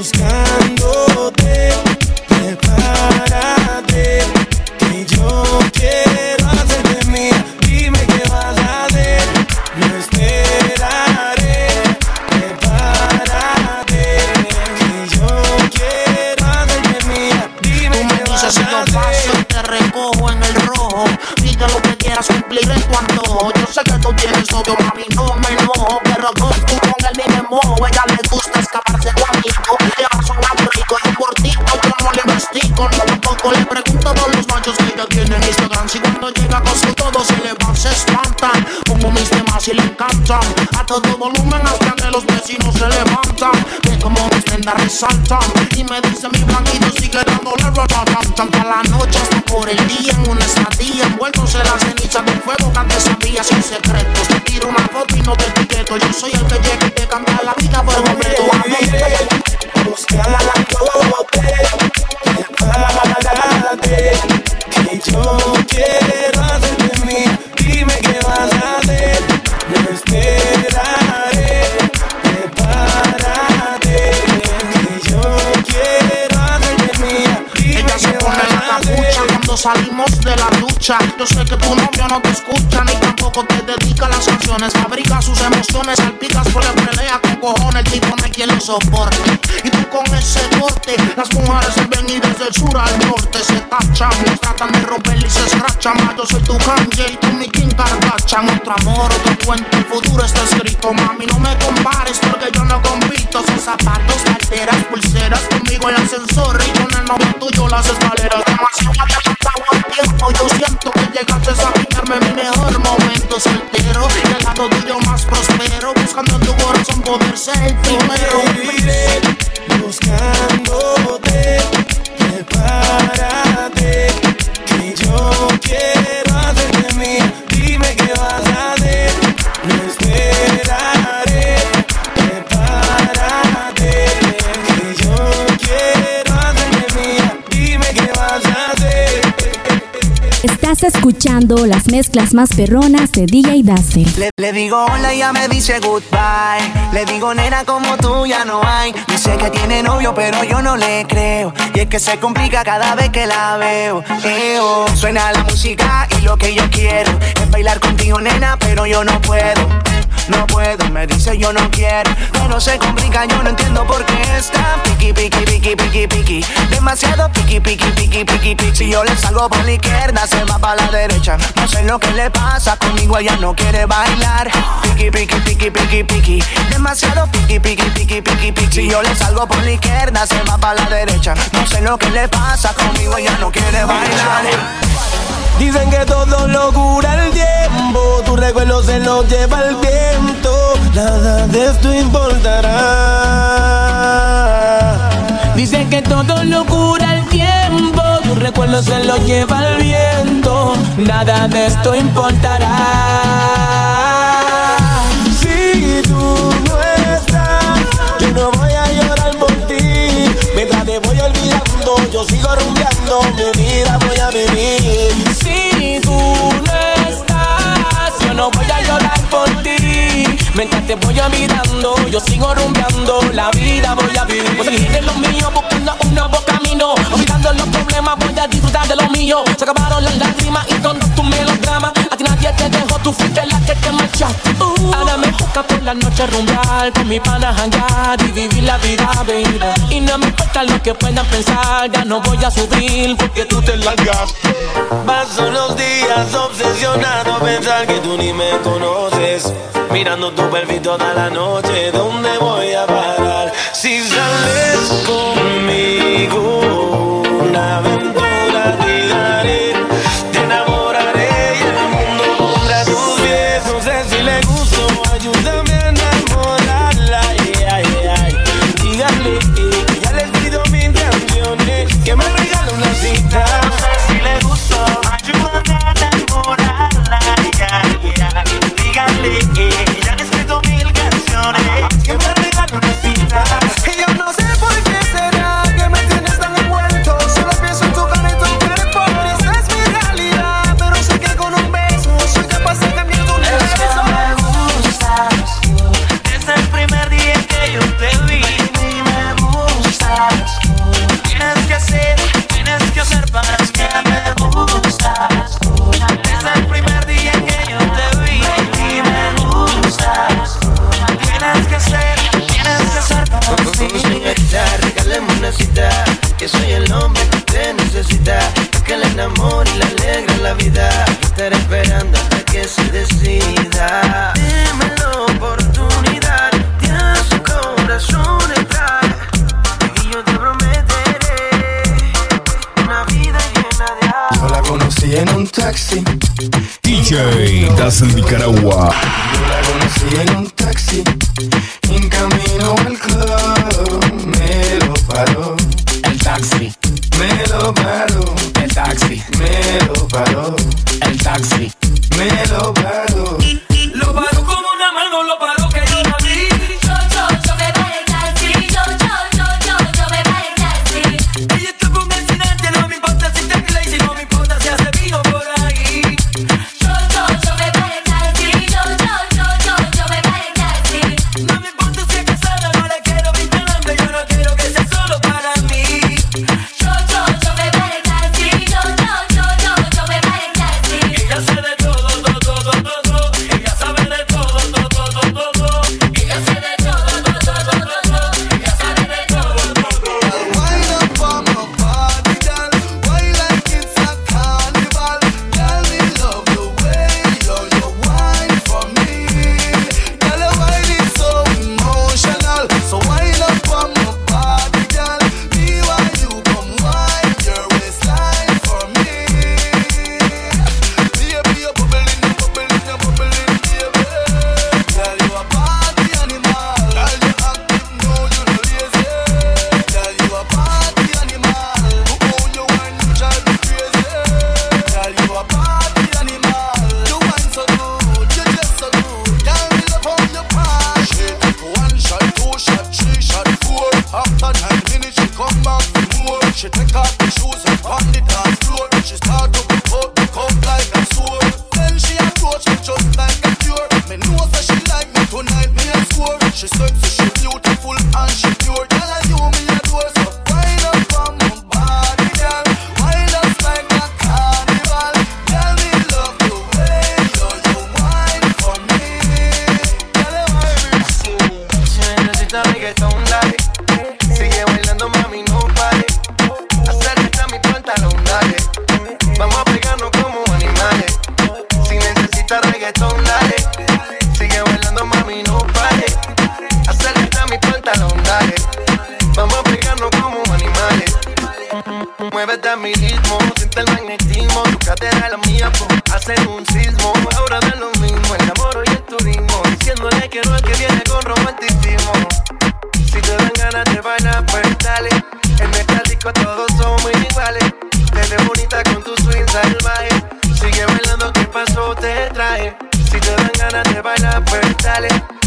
buscar. Todo volumen hasta que los vecinos se levantan. Ve como mis prendas resaltan. Y me dice mi blanquito sigue dándole ratatam. A la noche hasta por el día en una estadía. Envueltos en la ceniza del fuego que antes sabía sin secretos. Te tiro una foto y no te etiqueto. Yo soy el que llega y te cambia la vida por completo. La. Yo sé que tu novio no te escucha ni tampoco te dedica las canciones. Fabrica sus emociones, salpicas porque pelea con cojones. El tipo no hay quien lo soporte. Y tú con ese corte, las mujeres se ven y desde el sur al norte se tachan. Tratan de romper y se escrachan. Yo soy tu Kanye y tú mi Kim Kardashian. Otro amor, otro cuento, el futuro está escrito. Mami, no me compares porque yo no compito. Son zapatos, carteras, pulseras. Conmigo el ascensor y con el novio tuyo las escaleras. Demasiado ser el. Escuchando las mezclas más perronas de DJ Dace. Le, le digo hola y ella me dice goodbye. Le digo nena como tú ya no hay. Dice que tiene novio pero yo no le creo. Y es que se complica cada vez que la veo. Eo. Suena la música y lo que yo quiero es bailar contigo nena pero yo no puedo. No puedo, me dice yo no quiero, pero se complica, yo no entiendo por qué está piqui, piqui, piqui, piqui, piqui, demasiado piqui, piqui, piqui, piqui, piqui. Si yo le salgo por la izquierda, se va para la derecha. No sé lo que le pasa, conmigo ella no quiere bailar. Piqui, piqui, piqui, piqui, piqui, demasiado piqui, piqui, piqui, piqui, piqui. Si yo le salgo por la izquierda, se va para la derecha. No sé lo que le pasa, conmigo ella no quiere bailar. Dicen que todo lo cura el tiempo, tu recuerdo se lo lleva el viento, nada de esto importará. Dicen que todo lo cura el tiempo, tu recuerdo se lo lleva el viento, nada de esto importará. Si tú no estás, yo no voy a llorar por ti, mientras te voy olvidando, yo sigo rumbeando, mi vida te voy olvidando, yo sigo rumbeando, la vida voy a vivir. Voy a seguir en lo mío, buscando un nuevo camino. Olvidando los problemas, voy a disfrutar de lo mío. Se acabaron las lágrimas y todos tus melodramas. Nadie te dejó, tú fuiste la que te marchaste. Uh, ahora me toca por la noche rumbear, con mi pana jangar y vivir la vida, baby. Y no me importa lo que puedan pensar, ya no voy a sufrir porque tú te largas. Paso los días obsesionado a pensar que tú ni me conoces. Mirando tu perfil toda la noche, ¿dónde voy a parar? Si sales conmigo, Que soy el hombre que te necesita Que le enamore y le alegre la vida. Estaré esperando hasta que se decida. Dime la oportunidad de a su corazón entrar Y yo te prometeré Una vida llena de amor. Yo la conocí en un taxi. DJ Das en Nicaragua. Yo la conocí en un taxi. En camino al club Me lo paró. El taxi me lo paró. El taxi me lo paró. El taxi me lo paró. siente el magnetismo, tu cadera la mía, pues, hacen un sismo, ahora da lo mismo, el amor y el turismo, diciéndole que no es que viene con romanticismo. Si te dan ganas de bailar, pues dale, en metálico todos somos iguales, te bonita con tu swing salvaje, sigue bailando, ¿qué pasó? Te trae, si te dan ganas de bailar, pues dale.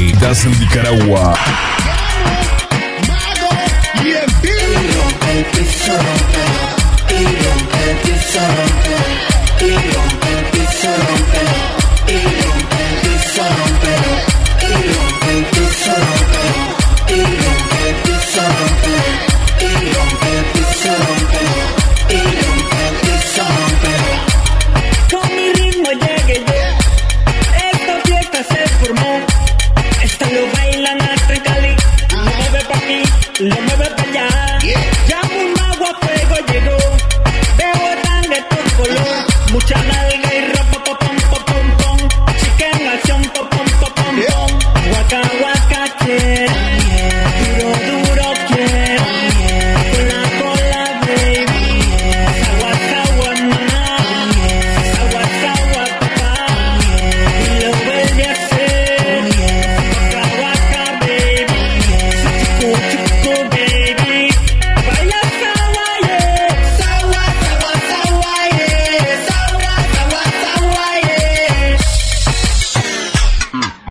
Morenas en Nicaragua. Y rompe el piso, rompe, y el piso, rompe.